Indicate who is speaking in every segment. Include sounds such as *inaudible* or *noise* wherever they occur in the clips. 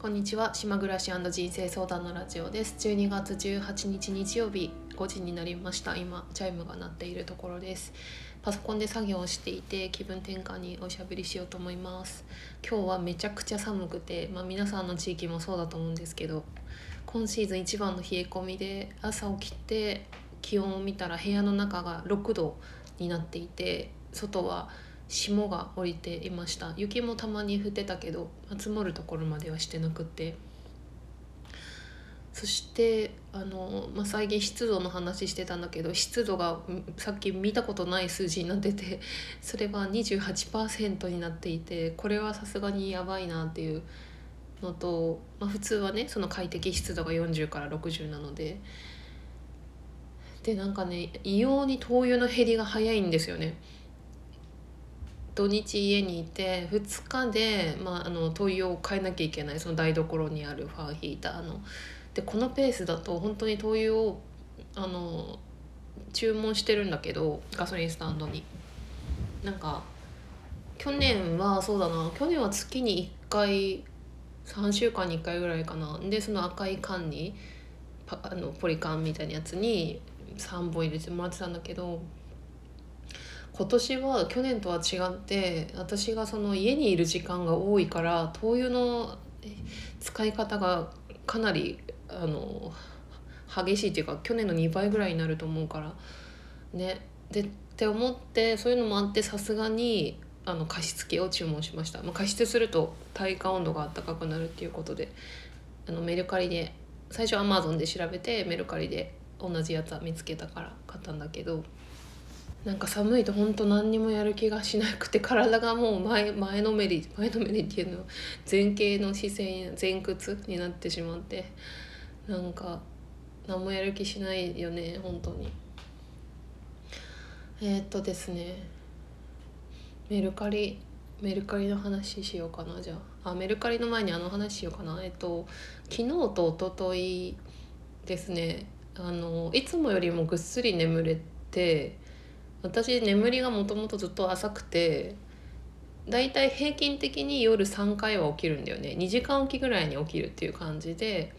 Speaker 1: こんにちは。島暮らし人生相談のラジオです。12月18日日曜日5時になりました。今チャイムが鳴っているところです。パソコンで作業をしていて気分転換におしゃべりしようと思います。今日はめちゃくちゃ寒くてまあ、皆さんの地域もそうだと思うんですけど今シーズン一番の冷え込みで朝起きて気温を見たら部屋の中が6度になっていて外は霜が降りていました。雪もたまに降ってたけど積もるところまではしてなくて。そしてあの、まあ、最近湿度の話してたんだけど湿度がさっき見たことない数字になっててそれは28%になっていてこれはさすがにやばいなっていうのと、まあ、普通はねその快適湿度が40から60なので。でなんかね異様に灯油の減りが早いんですよね。土日家にいて2日で、まあ、あの灯油を変えなきゃいけないその台所にあるファンヒーターの。でこのペースだと本当に灯油をあの注文してるんだけどガソリンスタンドに。なんか去年はそうだな去年は月に1回3週間に1回ぐらいかなでその赤い缶にあのポリ缶みたいなやつに3本入れてもらってたんだけど今年は去年とは違って私がその家にいる時間が多いから灯油の使い方がかなりあの激しいっていうか去年の2倍ぐらいになると思うからね。でって思ってそういうのもあってさすがにあの加湿器を注文しました、まあ、加湿すると体感温度が暖かくなるっていうことであのメルカリで最初アマゾンで調べてメルカリで同じやつは見つけたから買ったんだけどなんか寒いと本当何にもやる気がしなくて体がもう前前のめり前のめりっていうの前傾の姿勢前屈になってしまってなんか何もやる気しないよね本当に。えー、っとですね。メルカリメルカリの話しようかなじゃあ。あメルカリの前にあの話しようかな。えっと昨日と一昨日ですね。あのいつもよりもぐっすり眠れて私眠りがもともとずっと浅くてだいたい平均的に夜3回は起きるんだよね。2時間おきぐらいに起きるっていう感じで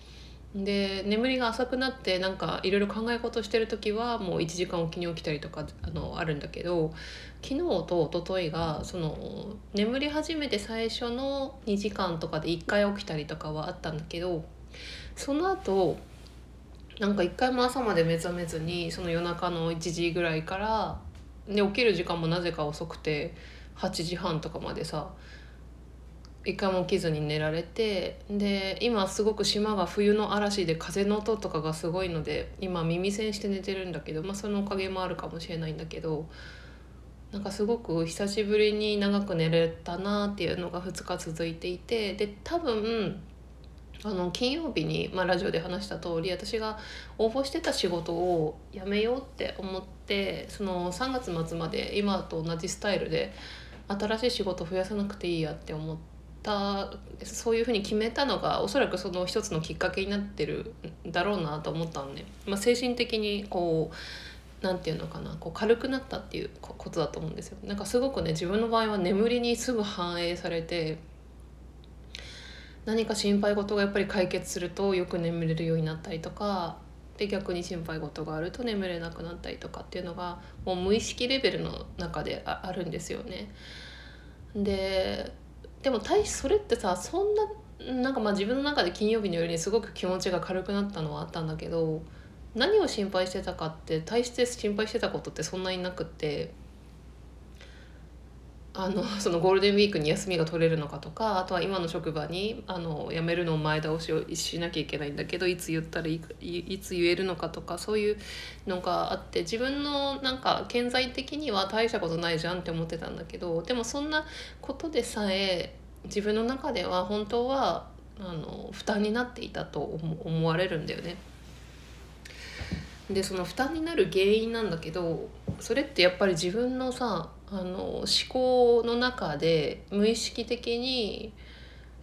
Speaker 1: で眠りが浅くなってなんかいろいろ考え事してる時はもう1時間おきに起きたりとかあのあるんだけど昨日と一昨日がその眠り始めて最初の2時間とかで1回起きたりとかはあったんだけどその後なんか一回も朝まで目覚めずにその夜中の1時ぐらいからで起きる時間もなぜか遅くて8時半とかまでさ一回も起きずに寝られてで今すごく島が冬の嵐で風の音とかがすごいので今耳栓して寝てるんだけど、まあ、そのおかげもあるかもしれないんだけどなんかすごく久しぶりに長く寝れたなっていうのが2日続いていてで多分あの金曜日に、まあ、ラジオで話した通り私が応募してた仕事を辞めようって思ってその3月末まで今と同じスタイルで新しい仕事増やさなくていいやって思ったそういうふうに決めたのがおそらくその一つのきっかけになってるんだろうなと思ったのね。まあ、精神的にこうなんていうのかなこう軽くなったっていうことだと思うんですよ。なんかすごくね自分の場合は眠りにすぐ反映されて何か心配事がやっぱり解決するとよく眠れるようになったりとかで逆に心配事があると眠れなくなったりとかっていうのがもう無意識レベルの中であるんですよね。ででも大それってさそんななんかまあ自分の中で金曜日の夜にすごく気持ちが軽くなったのはあったんだけど何を心配してたかって大して心配してたことってそんなになくってあの *laughs* そのゴールデンウィークに休みが取れるのかとかあとは今の職場にあの辞めるのを前倒しをしなきゃいけないんだけどいつ言ったらいいつ言えるのかとかそういうのがあって自分のなんか顕在的には大したことないじゃんって思ってたんだけどでもそんなことでさえ自分の中では本当はあの負担になっていたと思われるんだよね。でその負担になる原因なんだけどそれってやっぱり自分のさあの思考の中で無意識的に、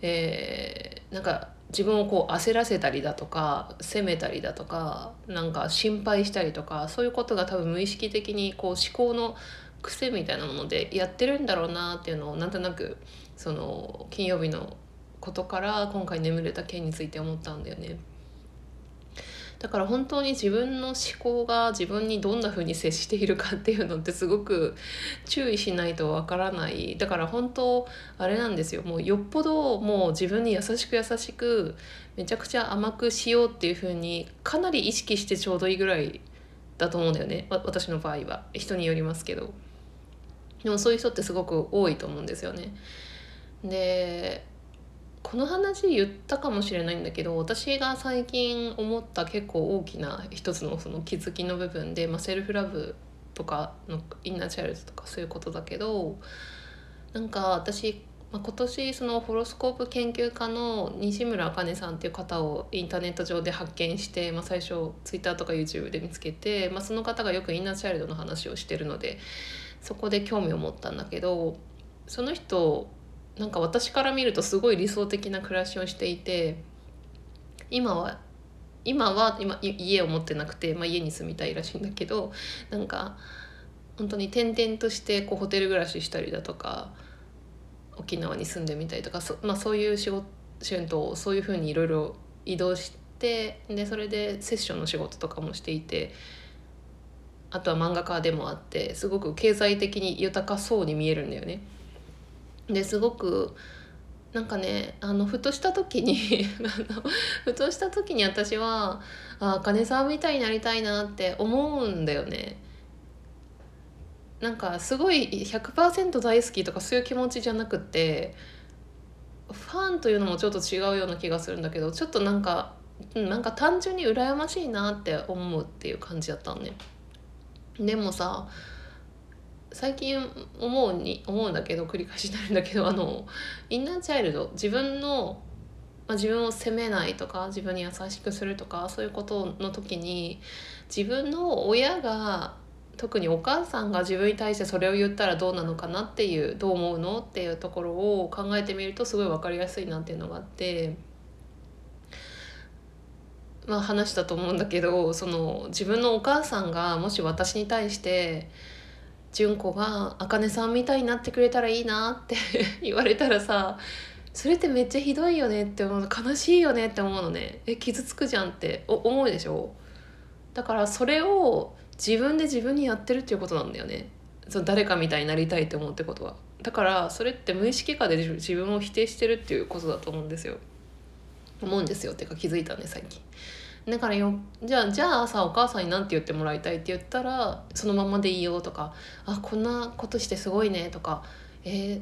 Speaker 1: えー、なんか自分をこう焦らせたりだとか責めたりだとかなんか心配したりとかそういうことが多分無意識的にこう思考の癖みたいなものでやってるんだろうなっていうのをなんとなくその金曜日のことから今回眠れた件について思ったんだよね。だから本当に自分の思考が自分にどんな風に接しているかっていうのってすごく注意しないとわからない。だから本当あれなんですよ。もうよっぽどもう自分に優しく優しくめちゃくちゃ甘くしようっていう風にかなり意識してちょうどいいぐらいだと思うんだよね。私の場合は。人によりますけど。でもそういう人ってすごく多いと思うんですよね。でこの話言ったかもしれないんだけど私が最近思った結構大きな一つのその気づきの部分で、まあ、セルフラブとかのインナーチャイルドとかそういうことだけどなんか私、まあ、今年そのホロスコープ研究家の西村茜さんっていう方をインターネット上で発見して、まあ、最初 Twitter とか YouTube で見つけて、まあ、その方がよくインナーチャイルドの話をしてるのでそこで興味を持ったんだけどその人なんか私から見るとすごい理想的な暮らしをしていて今は今は今家を持ってなくて、まあ、家に住みたいらしいんだけどなんか本当に転々としてこうホテル暮らししたりだとか沖縄に住んでみたりとかそ,、まあ、そういう仕事春とそういうふうにいろいろ移動してでそれでセッションの仕事とかもしていてあとは漫画家でもあってすごく経済的に豊かそうに見えるんだよね。ですごくなんかねあのふとした時に *laughs* ふとした時に私はあ茜さんみたいになりたいなって思うんだよね。なんかすごい100%大好きとかそういう気持ちじゃなくてファンというのもちょっと違うような気がするんだけどちょっとなんかなんか単純に羨ましいなって思うっていう感じだったのね。でもさ最近思うに思うんだけど繰り返しになるんだけどあのインナーチャイルド自分の、まあ、自分を責めないとか自分に優しくするとかそういうことの時に自分の親が特にお母さんが自分に対してそれを言ったらどうなのかなっていうどう思うのっていうところを考えてみるとすごい分かりやすいなっていうのがあって。まあ話したと思うんだけどその自分のお母さんがもし私に対して純子が「あかねさんみたいになってくれたらいいな」って *laughs* 言われたらさそれってめっちゃひどいよねって思う悲しいよねって思うのね。え傷つくじゃんって思うでしょ？だからそれを自分で自分にやってるっていうことなんだよね。その誰かみたいになりたいって思うってことは。だからそれって無意識化で自分を否定してるっていうことだと思うんですよ。思うんですよ。っていうか気づいたね最近。だからよじゃあじゃあさお母さんに何て言ってもらいたいって言ったらそのままでいいよとかあこんなことしてすごいねとかえ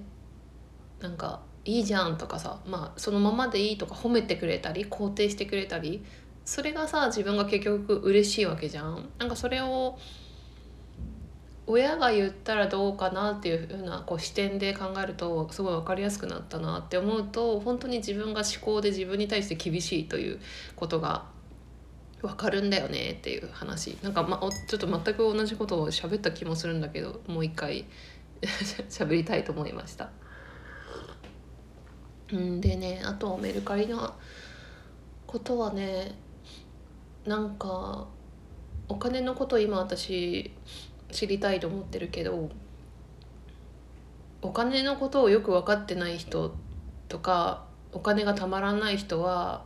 Speaker 1: ー、なんかいいじゃんとかさまあそのままでいいとか褒めてくれたり肯定してくれたりそれがさ自分が結局嬉しいわけじゃん。なんかそれを親が言ったらどうかなっていうふうなこう視点で考えるとすごい分かりやすくなったなって思うと本当に自分が思考で自分に対して厳しいということが分かるんだよねっていう話なんか、ま、ちょっと全く同じことを喋った気もするんだけどもう一回 *laughs* 喋りたいと思いました。んでねあとメルカリのことはねなんかお金のこと今私知りたいと思ってるけどお金のことをよく分かってない人とかお金がたまらない人は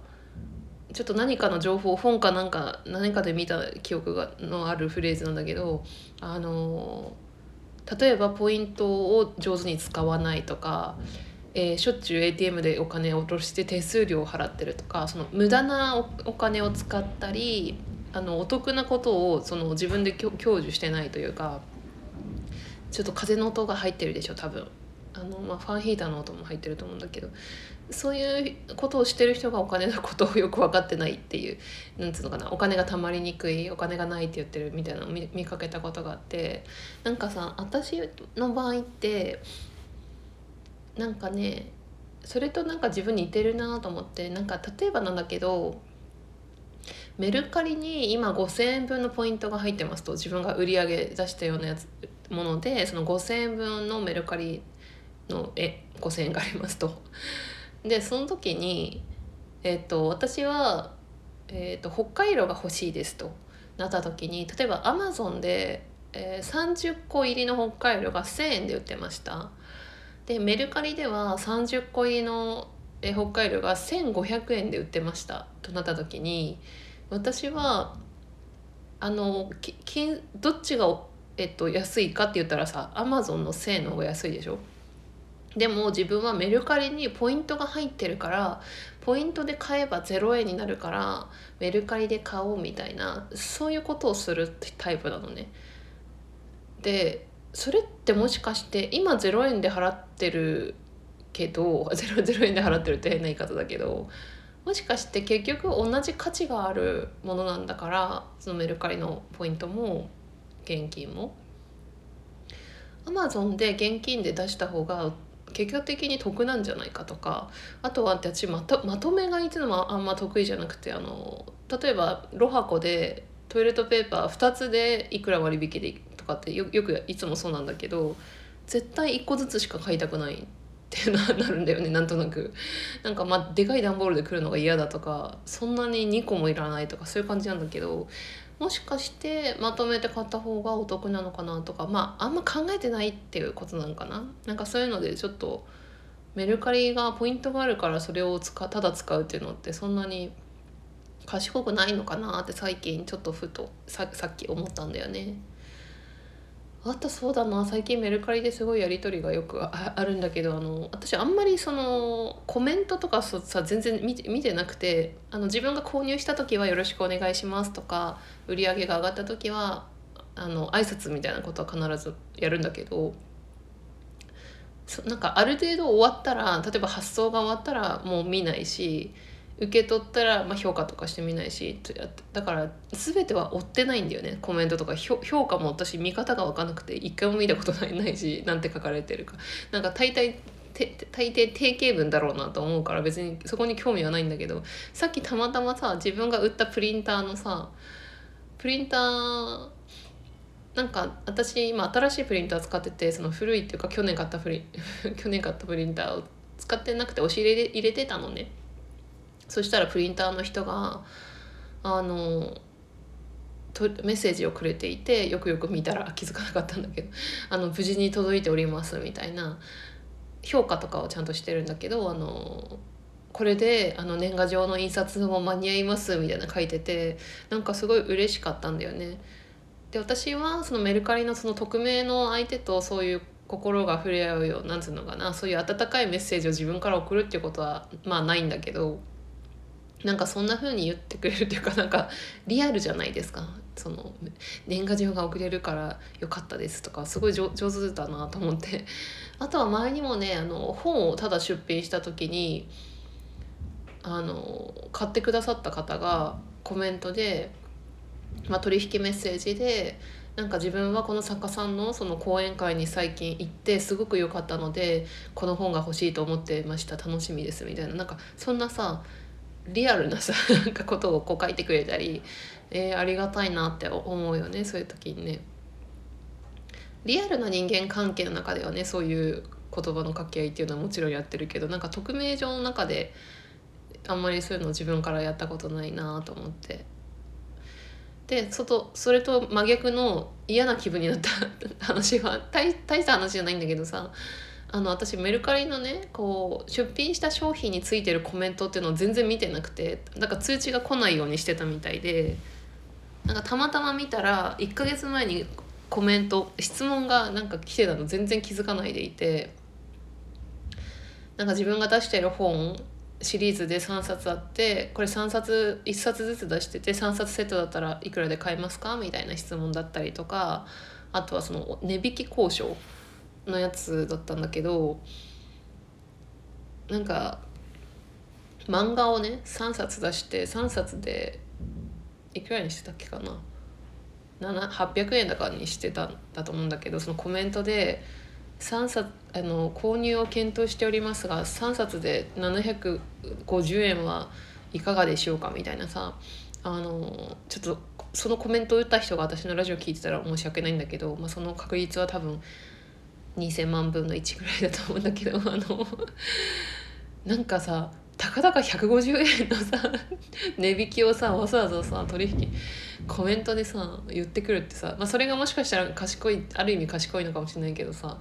Speaker 1: ちょっと何かの情報本かなんか何かで見た記憶がのあるフレーズなんだけどあの例えばポイントを上手に使わないとか、えー、しょっちゅう ATM でお金を落として手数料を払ってるとかその無駄なお金を使ったりあのお得なことをその自分で享受してないというかちょっと風の音が入ってるでしょ多分。あの、まあ、ファンヒーターの音も入ってると思うんだけどそういうことをしてる人がお金のことをよく分かってないっていうなんつうのかなお金がたまりにくいお金がないって言ってるみたいなのを見かけたことがあってなんかさ私の場合ってなんかねそれとなんか自分似てるなと思ってなんか例えばなんだけどメルカリに今5,000円分のポイントが入ってますと自分が売り上げ出したようなやつものでその5,000円分のメルカリのえ5,000円がありますと。でその時に、えーと、私は、えーと、北海道が欲しいですとなった時に例えばアマゾンで、えー、30個入りの北海道が1,000円で売ってました。でメルカリでは30個入りのえ北海道が1500円で売ってましたとなった時に私はあのきどっちが、えっと、安いかって言ったらさアマゾンの1000の方が安いでしょでも自分はメルカリにポイントが入ってるからポイントで買えば0円になるからメルカリで買おうみたいなそういうことをするタイプなのね。でそれってもしかして今0円で払ってるけど *laughs* 0, 0円で払ってるって変な言い方だけどもしかして結局同じ価値があるものなんだからそのメルカリのポイントも現金も。アマゾンで現金で出した方が結果的に得なんじゃないかとかあとは私まとまとめ買いっていうのもあんま得意じゃなくてあの例えばロハコでトイレットペーパー2つでいくら割引でとかってよよくいつもそうなんだけど絶対1個ずつしか買いたくないってな *laughs* なるんだよねなんとなく。なんかまあでかい段ボールで来るのが嫌だとかそんなに2個もいらないとかそういう感じなんだけどもしかしてまとめて買った方がお得なのかなとかまああんま考えてないっていうことなんかななんかそういうのでちょっとメルカリがポイントがあるからそれを使ただ使うっていうのってそんなに賢くないのかなって最近ちょっとふとささっき思ったんだよね。あとそうだな。最近メルカリですごいやり取りがよく *laughs* あるんだけどあの私あんまりそのコメントとかさ全然見て見てなくてあの自分が購入した時は「よろしくお願いします」とか売り上げが上がった時はあの挨拶みたいなことは必ずやるんだけどなんかある程度終わったら例えば発送が終わったらもう見ないし受け取ったら、まあ、評価とかしてみないしだから全ては追ってないんだよね。コメントとか。評価も私見方が分かんなくて一回も見たことないないしなんて書かれてるか。なんか大体大抵定型文だろうなと思うから別にそこに興味はないんだけどさっきたまたまさ自分が売ったプリンターのさプリンターなんか私今新しいプリンター使っててその古いっていうか去年買ったプリ *laughs* 去年買ったプリンターを使ってなくて押し入れ入れてたのね。そしたらプリンターの人があのとメッセージをくれていてよくよく見たら気づかなかったんだけどあの無事に届いておりますみたいな評価とかをちゃんとしてるんだけどあのこれであの年賀状の印刷も間に合いますみたいな書いててなんかすごい嬉しかったんだよね。で私はそのメルカリのその匿名の相手とそういう心が触れ合うようなんつうのかなそういう温かいメッセージを自分から送るっていうことはまあないんだけどなんかそんな風に言ってくれるっていうかなんかリアルじゃないですか。その年賀状が送れるからよかったですとかすごい上手だなと思って。あとは前にもねあの本をただ出品した時にあの買ってくださった方がコメントで、まあ、取引メッセージでなんか自分はこの作家さんのその講演会に最近行ってすごく良かったのでこの本が欲しいと思ってました。楽しみです。みたいな。なんかそんなさリアルなさ *laughs* なんかことをこう書いてくれたり、えー、ありがたいなって思うよねそういう時にね。リアルな人間関係の中ではねそういう言葉の掛け合いっていうのはもちろんやってるけどなんか匿名上の中であんまりそういうの自分からやったことないなと思ってで外それと真逆の嫌な気分になった *laughs* 話は大大した話じゃないんだけどさあの私メルカリのねこう出品した商品についてるコメントっていうのを全然見てなくてなんか通知が来ないようにしてたみたいでなんかたまたま見たら1ヶ月前にコメント質問がなんか来てたの全然気づかないでいてなんか自分が出してる本シリーズで3冊あってこれ3冊1冊ずつ出してて3冊セットだったらいくらで買えますか？みたいな質問だったりとかあとはその値引き交渉のやつだったんだけどなんか漫画をね3冊出して3冊でいくらにしてたっけかな。800円だからにしてたんだと思うんだけどそのコメントで3冊あの購入を検討しておりますが3冊で750円はいかがでしょうかみたいなさあのちょっとそのコメントを打った人が私のラジオ聞いてたら申し訳ないんだけど、まあ、その確率は多分2,000万分の1ぐらいだと思うんだけどあのなんかさたかだか150円のさ値引きをさわざわざさ取引コメントでさ言ってくるってさ、まあ、それがもしかしたら賢いある意味賢いのかもしれないけどさ、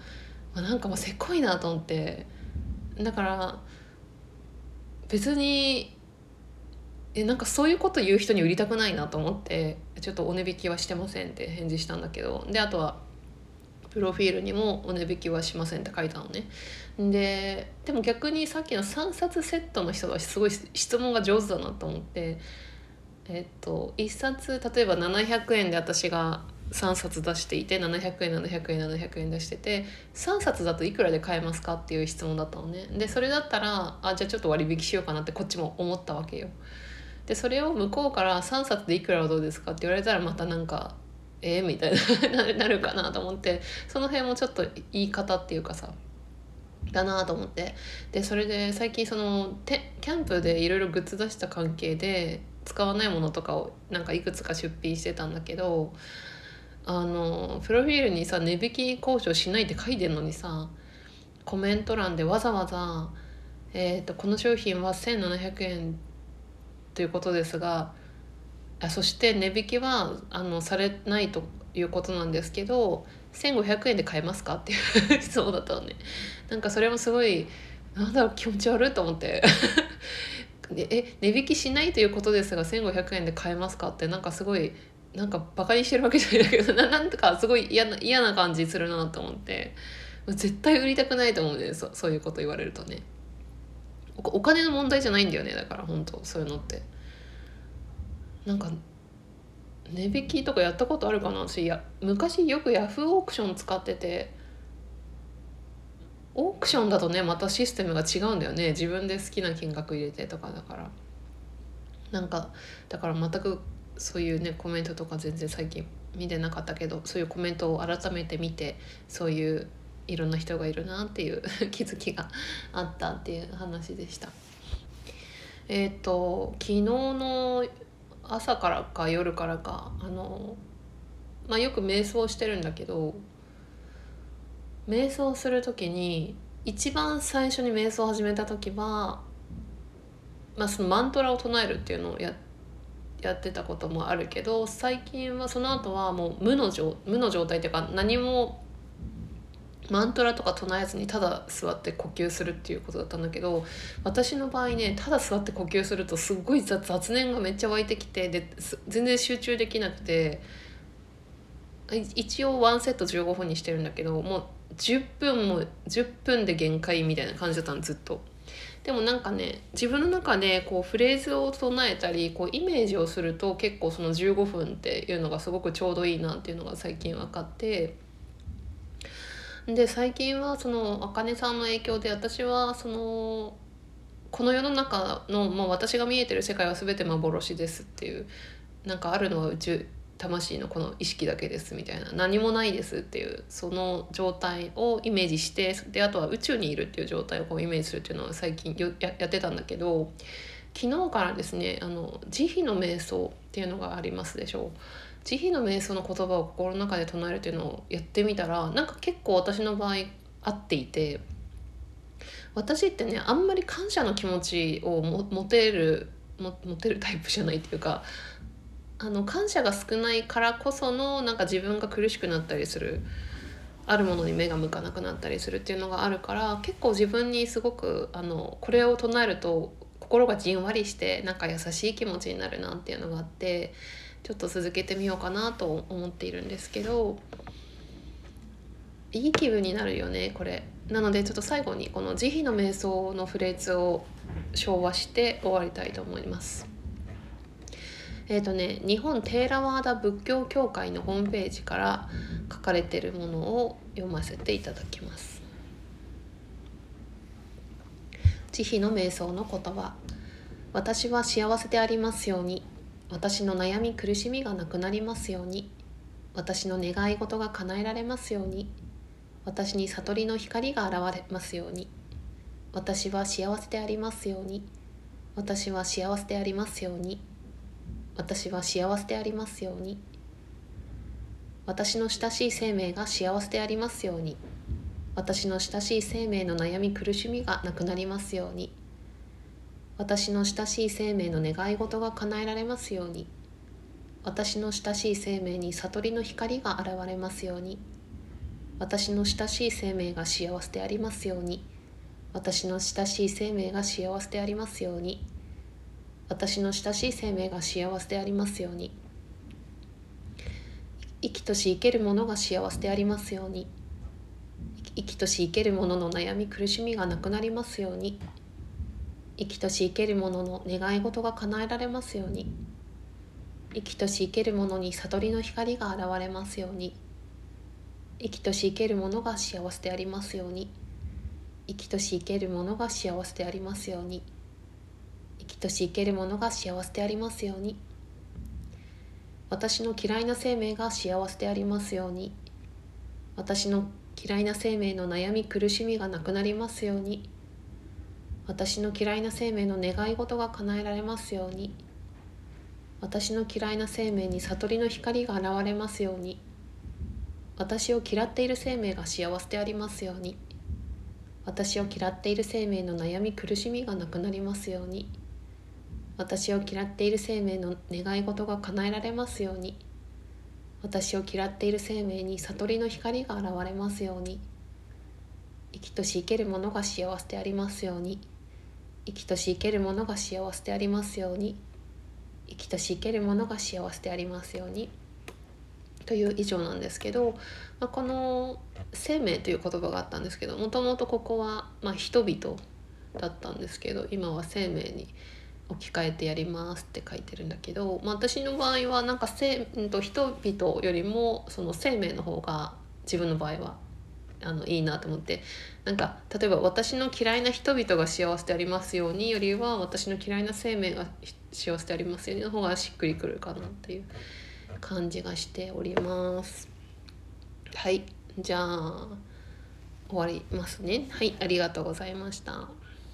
Speaker 1: まあ、なんかもうせっこいなと思ってだから別にえなんかそういうこと言う人に売りたくないなと思ってちょっとお値引きはしてませんって返事したんだけどであとはプロフィールにもお値引きはしませんって書いたのね。ででも逆にさっきの3冊セットの人はすごい質問が上手だなと思ってえっと1冊例えば700円で私が3冊出していて700円700円700円出してて3冊だといくらで買えますかっていう質問だったのね。でそれだったらあじゃあちょっと割引しようかなってこっちも思ったわけよ。でそれを向こうから3冊でいくらはどうですかって言われたらまたなんかえー、みたいな *laughs* なるかなと思ってその辺もちょっと言い方っていうかさだなと思って。でそれで最近そのてキャンプでいろいろグッズ出した関係で使わないものとかをなんかいくつか出品してたんだけどあのプロフィールにさ値引き交渉しないって書いてんのにさコメント欄でわざわざ、えーと「この商品は1700円ということですがあそして値引きはあのされないということなんですけど1500円で買えますか?」っていう *laughs* 質問だったのね。なんかそれもすごいなんだろう気持ち悪いと思って。え値引きしないということですが1500円で買えますか？ってなんかすごいなんかバカにしてるわけじゃないんだけどなんとかすごい嫌な嫌な感じするなと思って。絶対売りたくないと思うんでそそういうこと言われるとね。お金の問題じゃないんだよねだから本当そういうのって。なんか値引きとかやったことあるかな？私や昔よくヤフーオークション使ってて。オークションだとねまたシステムが違うんだよね。自分で好きな金額入れてとかだから。なんかだから全くそういうねコメントとか全然最近見てなかったけどそういうコメントを改めて見てそういういろんな人がいるなっていう *laughs* 気づきがあったっていう話でした。えっ、ー、と昨日の朝からか夜からかあの、まあ、よく瞑想してるんだけど瞑想する時に一番最初に瞑想を始めた時は、まあ、そのマントラを唱えるっていうのをややってたこともあるけど最近はその後はもう無の状無の状態っていうか何もマントラとか唱えずにただ座って呼吸するっていうことだったんだけど私の場合ねただ座って呼吸するとすっごい雑念がめっちゃ湧いてきてで全然集中できなくて一応ワンセット15分にしてるんだけどもう10分も10分で限界みたいな感じだったのずっと。でもなんかね自分の中でこうフレーズを唱えたりこうイメージをすると結構その15分っていうのがすごくちょうどいいなっていうのが最近分かってで最近はそのあかねさんの影響で私はそのこの世の中の、まあ、私が見えてる世界は全て幻ですっていうなんかあるのは宇宙魂のこの意識だけですみたいな何もないですっていうその状態をイメージしてであとは宇宙にいるっていう状態をこうイメージするっていうのは最近ややってたんだけど昨日からですねあの慈悲の瞑想っていうのがありますでしょう。慈悲の瞑想の言葉を心の中で唱えるっていうのをやってみたらなんか結構私の場合合っていて私ってねあんまり感謝の気持ちを持てる持てるタイプじゃないっていうかあの感謝が少ないからこそのなんか自分が苦しくなったりするあるものに目が向かなくなったりするっていうのがあるから結構自分にすごくあのこれを唱えると心がじんわりしてなんか優しい気持ちになるなっていうのがあってちょっと続けてみようかなと思っているんですけどいい気分になるよねこれ。なのでちょっと最後にこの慈悲の瞑想のフレーズを昭和して終わりたいと思います。えっ、ー、とね日本テーラワーダ仏教協会のホームページから書かれてるものを読ませていただきます慈悲の瞑想の言葉私は幸せでありますように私の悩み苦しみがなくなりますように。私の願い事が叶えられますように。私に悟りの光が現れますように。私は幸せでありますように。私は幸せでありますように。私は幸せでありますように。私の親しい生命が幸せでありますように。私の親しい生命の悩み苦しみがなくなりますように。私の親しい生命の願い事が叶えられますように。私の親しい生命に悟りの光が現れますように。私の親しい生命が幸せでありますように。私の親しい生命が幸せでありますように。私の親しい生命が幸せでありますように。生きとし生けるものが幸せでありますように。生きとし生けるものの悩み苦しみがなくなりますように。生きとし生けるものの願い事が叶えられますように。生きとし生けるものに悟りの光が現れますように。生きとし生けるものが幸せでありますように。生きとし生けるものが幸せでありますように。生きとし生けるものが幸せでありますように。私の嫌いな生命が幸せでありますように。私の嫌いな生命の悩み苦しみがなくなりますように。私の嫌いな生命の願い事が叶えられますように。私の嫌いな生命に悟りの光が現れますように。私を嫌っている生命が幸せでありますように。私を嫌っている生命の悩み苦しみがなくなりますように。私を嫌っている生命の願い事が叶えられますように。私を嫌っている生命に悟りの光が現れますように。生きとし生けるものが幸せでありますように。生きとし生けるものが幸せでありますように。生きとし生けるものが幸せでありますように。という以上なんですけど、まあ、この「生命」という言葉があったんですけどもともとここは、ま、人々だったんですけど今は「生命」に置き換えてやりますって書いてるんだけど、まあ、私の場合はなんかせ、うん、と人々よりもその生命の方が自分の場合はあのいいなと思って。なんか例えば「私の嫌いな人々が幸せでありますように」よりは「私の嫌いな生命が幸せでありますように」の方がしっくりくるかなっていう。感じがしております。はい。じゃあ終わりますね。はい。ありがとうございました。